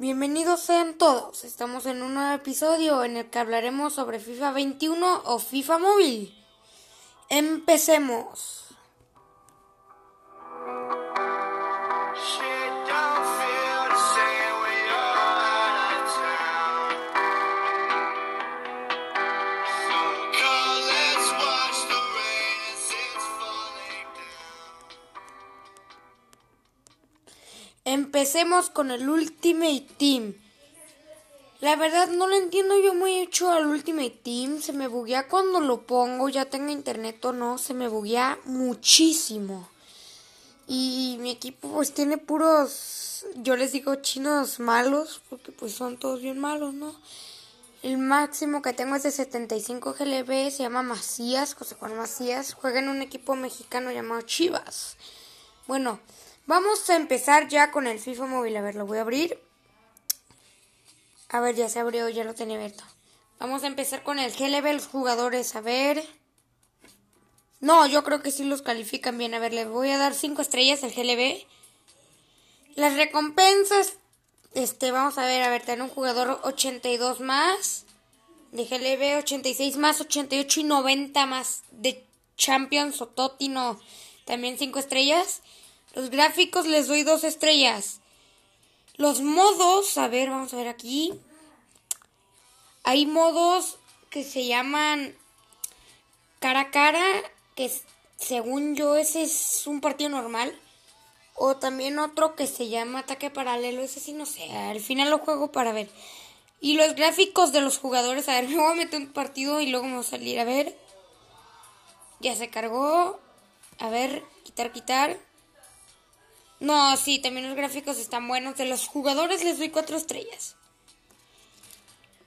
Bienvenidos sean todos. Estamos en un nuevo episodio en el que hablaremos sobre FIFA 21 o FIFA móvil. Empecemos. Empecemos con el Ultimate Team. La verdad no le entiendo yo mucho al Ultimate Team. Se me buguea cuando lo pongo, ya tenga internet o no, se me buguea muchísimo. Y mi equipo pues tiene puros, yo les digo chinos malos, porque pues son todos bien malos, ¿no? El máximo que tengo es de 75 GLB, se llama Macías, José Juan Macías, juega en un equipo mexicano llamado Chivas. Bueno, vamos a empezar ya con el FIFA móvil, a ver, lo voy a abrir. A ver, ya se abrió, ya lo tenía abierto. Vamos a empezar con el GLB, los jugadores, a ver. No, yo creo que sí los califican bien. A ver, les voy a dar 5 estrellas al GLB. Las recompensas, este, vamos a ver, a ver, tener un jugador 82 más. De GLB 86 más, 88 y 90 más. De Champions o Totino, también 5 estrellas. Los gráficos les doy 2 estrellas. Los modos, a ver, vamos a ver aquí. Hay modos que se llaman cara a cara, que según yo ese es un partido normal. O también otro que se llama ataque paralelo, ese sí no sé, al final lo juego para ver. Y los gráficos de los jugadores, a ver, me voy a meter un partido y luego me voy a salir a ver. Ya se cargó. A ver, quitar, quitar. No, sí, también los gráficos están buenos. De los jugadores les doy cuatro estrellas.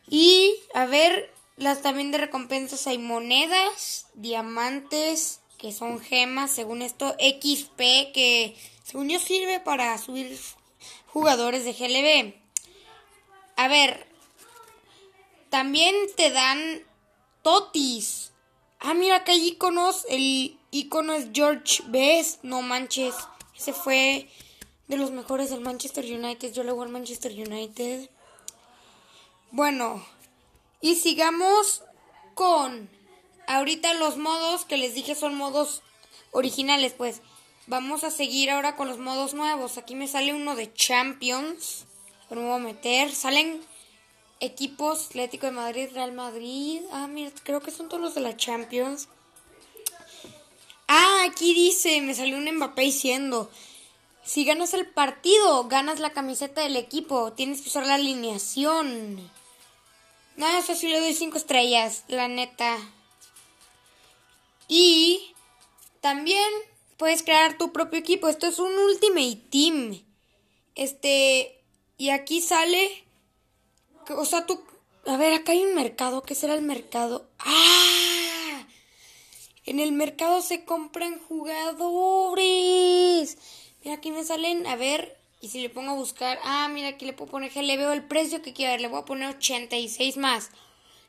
Y, a ver, las también de recompensas hay monedas, diamantes, que son gemas, según esto, XP, que según yo sirve para subir jugadores de GLB. A ver, también te dan totis. Ah, mira que hay iconos. El icono es George Best. No manches. Ese fue de los mejores del Manchester United. Yo voy al Manchester United. Bueno, y sigamos con ahorita los modos que les dije son modos originales, pues vamos a seguir ahora con los modos nuevos. Aquí me sale uno de Champions, pero me voy a meter. Salen equipos Atlético de Madrid, Real Madrid. Ah, mira, creo que son todos los de la Champions. Aquí dice, me salió un Mbappé diciendo, si ganas el partido, ganas la camiseta del equipo, tienes que usar la alineación. No, eso sí le doy cinco estrellas, la neta. Y también puedes crear tu propio equipo. Esto es un Ultimate Team. Este, y aquí sale, o sea, tú, a ver, acá hay un mercado. ¿Qué será el mercado? ¡Ah! En el mercado se compran jugadores. Mira, aquí me salen, a ver, y si le pongo a buscar, ah, mira, aquí le puedo poner que le veo el precio que quiero, le voy a poner 86 más.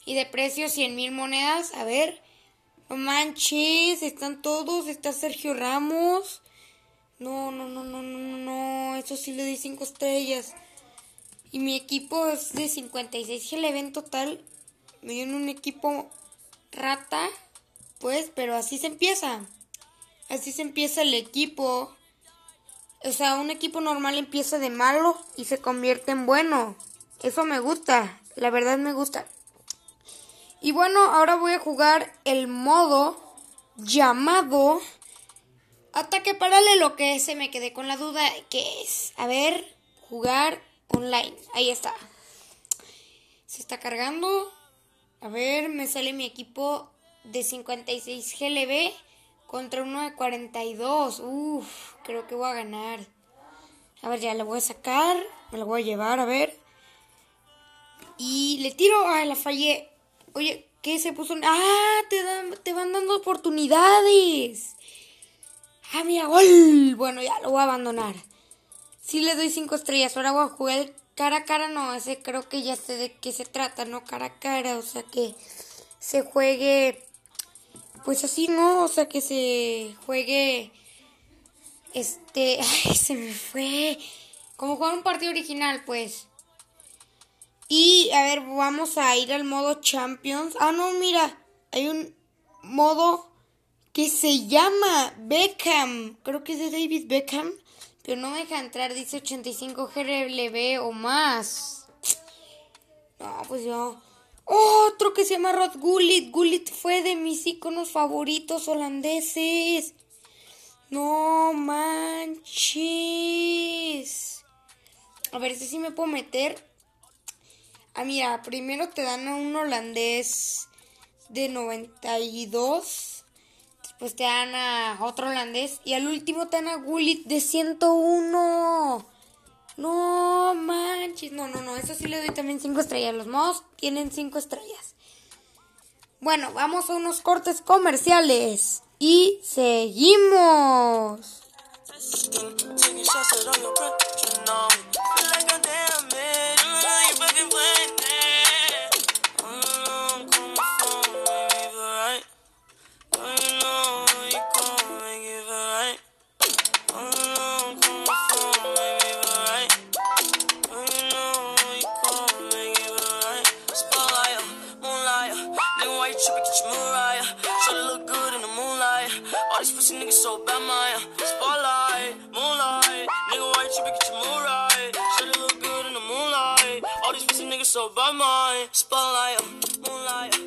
Y de precio 100 mil monedas, a ver. No manches, están todos, está Sergio Ramos. No, no, no, no, no, no, eso sí le di 5 estrellas. Y mi equipo es de 56 que le en total. Me dieron un equipo rata, pues, pero así se empieza. Así se empieza el equipo. O sea, un equipo normal empieza de malo y se convierte en bueno. Eso me gusta, la verdad me gusta. Y bueno, ahora voy a jugar el modo llamado Ataque Paralelo, que se me quedé con la duda que es. A ver, jugar online. Ahí está. Se está cargando. A ver, me sale mi equipo de 56 GLB contra uno de 42. Uf, creo que voy a ganar. A ver, ya la voy a sacar. Me la voy a llevar, a ver. Y le tiro. Ay, la fallé. Oye, ¿qué se puso? Ah, te, dan, te van dando oportunidades. Ah, mira, gol. Bueno, ya lo voy a abandonar. Sí le doy cinco estrellas. Ahora voy a jugar cara a cara. No, ese creo que ya sé de qué se trata, ¿no? Cara a cara. O sea que se juegue. Pues así, ¿no? O sea que se juegue. Este. Ay, se me fue. Como jugar un partido original, pues. Y a ver, vamos a ir al modo Champions. Ah, no, mira, hay un modo que se llama Beckham. Creo que es de David Beckham. Pero no me deja entrar, dice 85 GRLB o más. No, pues yo. Otro que se llama Rod Gullit. Gullit fue de mis iconos favoritos holandeses. No manches. A ver, este sí me puedo meter. Ah, mira, primero te dan a un holandés de 92. Después te dan a otro holandés. Y al último te dan a Gullit de 101. No manches. No, no, no. Eso sí le doy también 5 estrellas. Los modos tienen 5 estrellas. Bueno, vamos a unos cortes comerciales. Y seguimos. The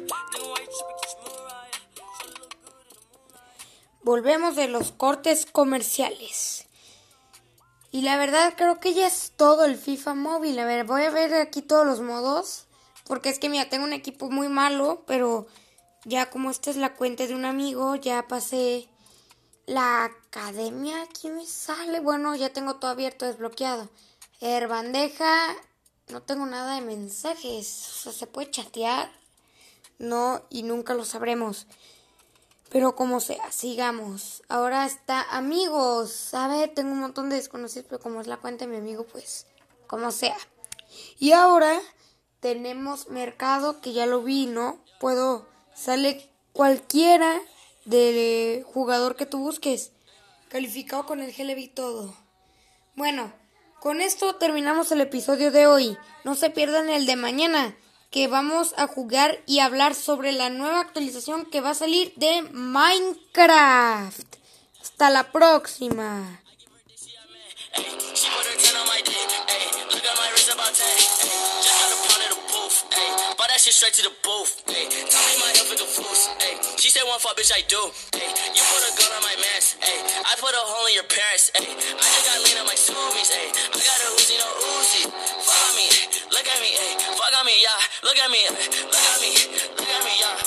bad, the. Volvemos de los cortes comerciales. Y la verdad creo que ya es todo el FIFA móvil. A ver, voy a ver aquí todos los modos. Porque es que mira, tengo un equipo muy malo. Pero ya como esta es la cuenta de un amigo, ya pasé la academia. Aquí me sale. Bueno, ya tengo todo abierto, desbloqueado. Er, bandeja. No tengo nada de mensajes. O sea, se puede chatear. No, y nunca lo sabremos. Pero como sea, sigamos. Ahora está amigos. Ver, tengo un montón de desconocidos, pero como es la cuenta de mi amigo, pues como sea. Y ahora tenemos mercado, que ya lo vi, ¿no? Puedo, sale cualquiera del jugador que tú busques. Calificado con el GLB y todo. Bueno, con esto terminamos el episodio de hoy. No se pierdan el de mañana, que vamos a jugar y hablar sobre la nueva actualización que va a salir de Minecraft. Hasta la próxima. She put her 10 on my dick, ayy. Look at my wrist about 10, ayy. Just got a pound of the booth, ayy. Bought that shit straight to the booth, ayy. Tell me my health is a fools, ayy. She said one fuck, bitch, I do, ayy. You put a gun on my mans, ayy. I put a hole in your parents, ayy. I just got lean on my zoomies, ayy. I got a Uzi, no Uzi. Fuck on me, look at me, ayy. Fuck on me, yeah. Look at me, look at me, look at me, yeah.